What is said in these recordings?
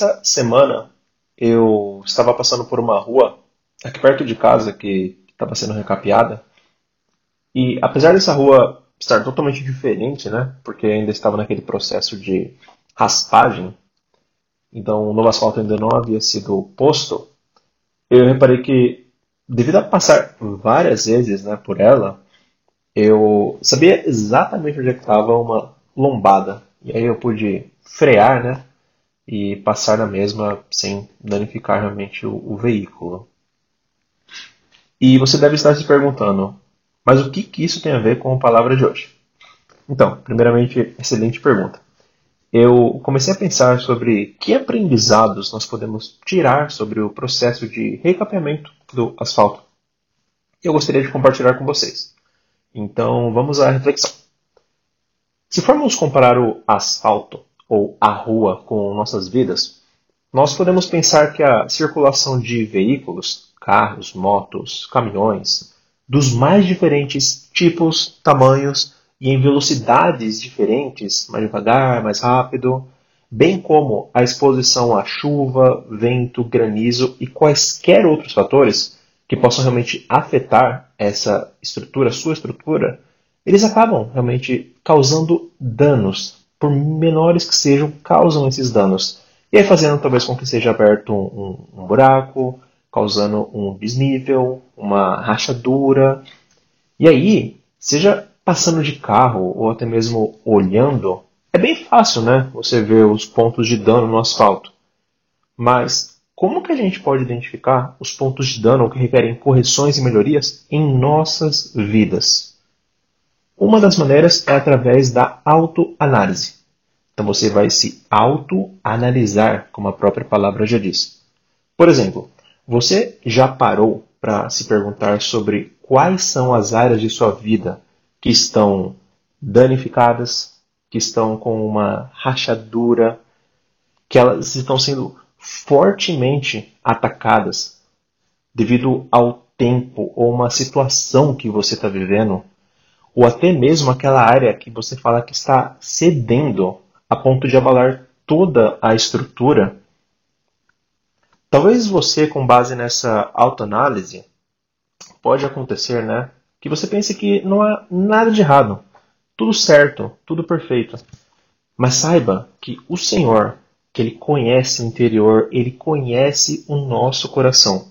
Essa semana eu estava passando por uma rua aqui perto de casa que estava sendo recapeada. E apesar dessa rua estar totalmente diferente, né? Porque ainda estava naquele processo de raspagem, então o novo asfalto ainda não havia sido posto. Eu reparei que, devido a passar várias vezes né, por ela, eu sabia exatamente onde é estava uma lombada. E aí eu pude frear, né? E passar na mesma sem danificar realmente o, o veículo. E você deve estar se perguntando, mas o que, que isso tem a ver com a palavra de hoje? Então, primeiramente, excelente pergunta. Eu comecei a pensar sobre que aprendizados nós podemos tirar sobre o processo de recapeamento do asfalto. Eu gostaria de compartilhar com vocês. Então, vamos à reflexão. Se formos comparar o asfalto ou a rua com nossas vidas, nós podemos pensar que a circulação de veículos, carros, motos, caminhões, dos mais diferentes tipos, tamanhos e em velocidades diferentes, mais devagar, mais rápido, bem como a exposição à chuva, vento, granizo e quaisquer outros fatores que possam realmente afetar essa estrutura, sua estrutura, eles acabam realmente causando danos por menores que sejam, causam esses danos. E aí fazendo talvez com que seja aberto um, um, um buraco, causando um desnível, uma rachadura. E aí, seja passando de carro ou até mesmo olhando, é bem fácil, né? Você ver os pontos de dano no asfalto. Mas como que a gente pode identificar os pontos de dano que requerem correções e melhorias em nossas vidas? Uma das maneiras é através da autoanálise. Então você vai se autoanalisar, como a própria palavra já diz. Por exemplo, você já parou para se perguntar sobre quais são as áreas de sua vida que estão danificadas, que estão com uma rachadura, que elas estão sendo fortemente atacadas devido ao tempo ou uma situação que você está vivendo ou até mesmo aquela área que você fala que está cedendo a ponto de abalar toda a estrutura. Talvez você, com base nessa autoanálise, pode acontecer, né? Que você pense que não há nada de errado, tudo certo, tudo perfeito. Mas saiba que o Senhor, que Ele conhece o interior, Ele conhece o nosso coração.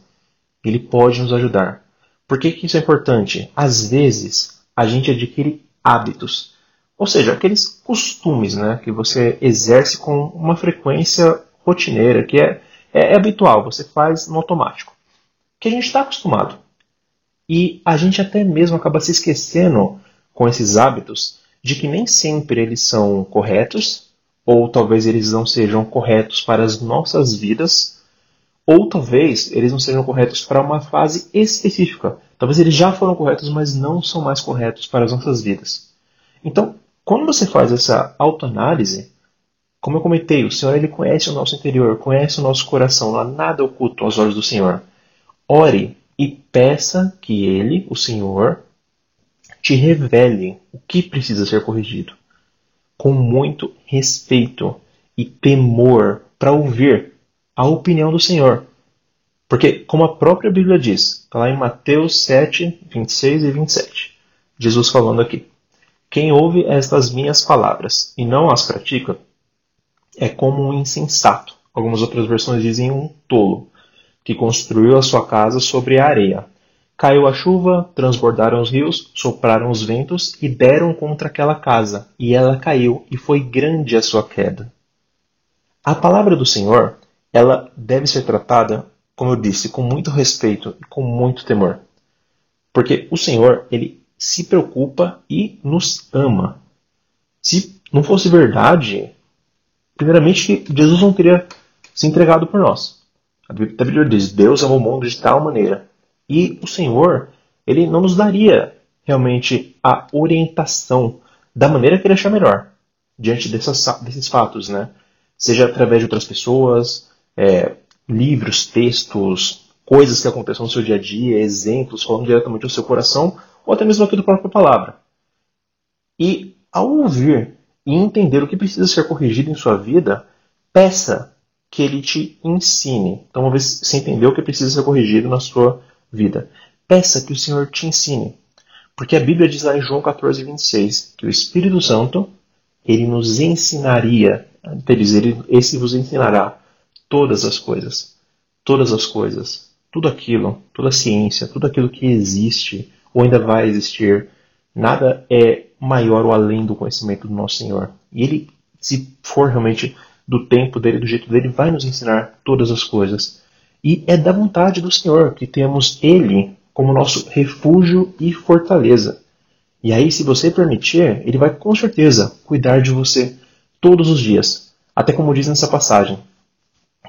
Ele pode nos ajudar. Por que, que isso é importante? Às vezes, a gente adquire hábitos, ou seja, aqueles costumes né, que você exerce com uma frequência rotineira, que é, é, é habitual, você faz no automático, que a gente está acostumado. E a gente até mesmo acaba se esquecendo com esses hábitos de que nem sempre eles são corretos, ou talvez eles não sejam corretos para as nossas vidas, ou talvez eles não sejam corretos para uma fase específica. Talvez eles já foram corretos, mas não são mais corretos para as nossas vidas. Então, quando você faz essa autoanálise, como eu comentei, o Senhor ele conhece o nosso interior, conhece o nosso coração, não há nada oculto aos olhos do Senhor. Ore e peça que Ele, o Senhor, te revele o que precisa ser corrigido, com muito respeito e temor para ouvir a opinião do Senhor. Porque, como a própria Bíblia diz, está lá em Mateus 7, 26 e 27, Jesus falando aqui: Quem ouve estas minhas palavras e não as pratica é como um insensato. Algumas outras versões dizem um tolo, que construiu a sua casa sobre a areia. Caiu a chuva, transbordaram os rios, sopraram os ventos e deram contra aquela casa, e ela caiu, e foi grande a sua queda. A palavra do Senhor, ela deve ser tratada como eu disse, com muito respeito e com muito temor. Porque o Senhor, ele se preocupa e nos ama. Se não fosse verdade, primeiramente Jesus não teria se entregado por nós. A Bíblia diz: Deus amou o mundo de tal maneira. E o Senhor, ele não nos daria realmente a orientação da maneira que ele achar melhor diante dessas, desses fatos, né? Seja através de outras pessoas, é, livros, textos, coisas que acontecem no seu dia a dia, exemplos falando diretamente ao seu coração, ou até mesmo aqui da própria palavra. E ao ouvir e entender o que precisa ser corrigido em sua vida, peça que ele te ensine. Então ver se você entendeu o que precisa ser corrigido na sua vida. Peça que o Senhor te ensine. Porque a Bíblia diz lá em João 14, 26 que o Espírito Santo ele nos ensinaria, ele, esse vos ensinará todas as coisas. Todas as coisas. Tudo aquilo, toda a ciência, tudo aquilo que existe ou ainda vai existir. Nada é maior ou além do conhecimento do nosso Senhor. E ele, se for realmente do tempo dele, do jeito dele, vai nos ensinar todas as coisas. E é da vontade do Senhor que temos Ele como nosso refúgio e fortaleza. E aí, se você permitir, Ele vai com certeza cuidar de você todos os dias. Até como diz nessa passagem,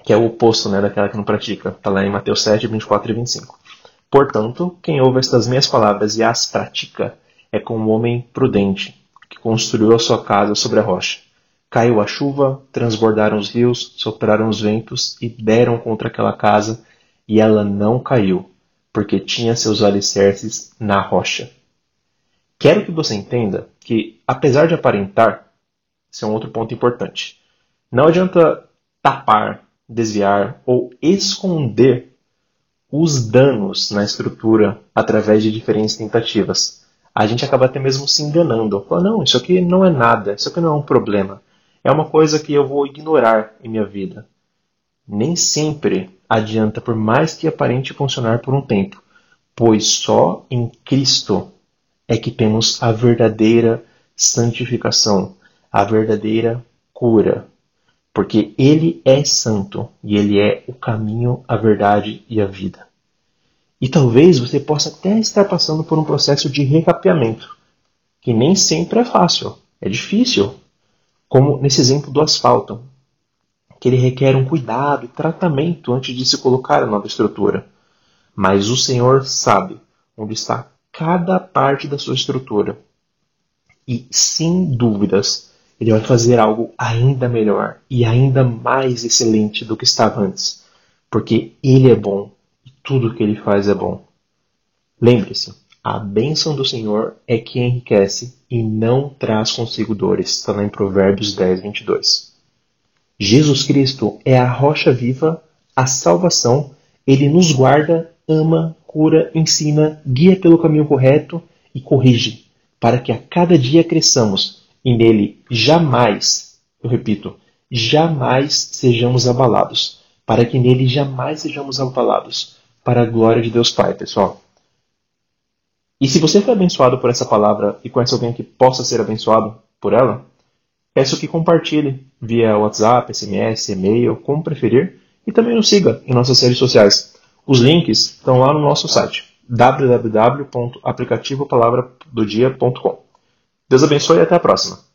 que é o oposto né, daquela que não pratica. Está lá em Mateus 7, 24 e 25. Portanto, quem ouve estas minhas palavras e as pratica é como um homem prudente, que construiu a sua casa sobre a rocha. Caiu a chuva, transbordaram os rios, sopraram os ventos e deram contra aquela casa, e ela não caiu, porque tinha seus alicerces na rocha. Quero que você entenda que, apesar de aparentar, esse é um outro ponto importante. Não adianta tapar, desviar ou esconder os danos na estrutura através de diferentes tentativas. A gente acaba até mesmo se enganando. Fala, não, isso aqui não é nada, isso aqui não é um problema é uma coisa que eu vou ignorar em minha vida. Nem sempre adianta, por mais que aparente funcionar por um tempo, pois só em Cristo é que temos a verdadeira santificação, a verdadeira cura. Porque Ele é santo e Ele é o caminho, a verdade e a vida. E talvez você possa até estar passando por um processo de recapeamento, que nem sempre é fácil, é difícil, como nesse exemplo do asfalto, que ele requer um cuidado e tratamento antes de se colocar a nova estrutura. Mas o Senhor sabe onde está cada parte da sua estrutura. E, sem dúvidas, ele vai fazer algo ainda melhor e ainda mais excelente do que estava antes. Porque ele é bom e tudo que ele faz é bom. Lembre-se, a bênção do Senhor é que enriquece e não traz consigo dores. Está lá em Provérbios 10, 22. Jesus Cristo é a rocha viva, a salvação. Ele nos guarda, ama, cura, ensina, guia pelo caminho correto e corrige, para que a cada dia cresçamos e nele jamais, eu repito, jamais sejamos abalados, para que nele jamais sejamos abalados, para a glória de Deus Pai, pessoal. E se você foi abençoado por essa palavra e conhece alguém que possa ser abençoado por ela, peço que compartilhe via WhatsApp, SMS, e-mail, como preferir, e também nos siga em nossas redes sociais. Os links estão lá no nosso site www.aplicativopalavradodia.com. Deus abençoe e até a próxima.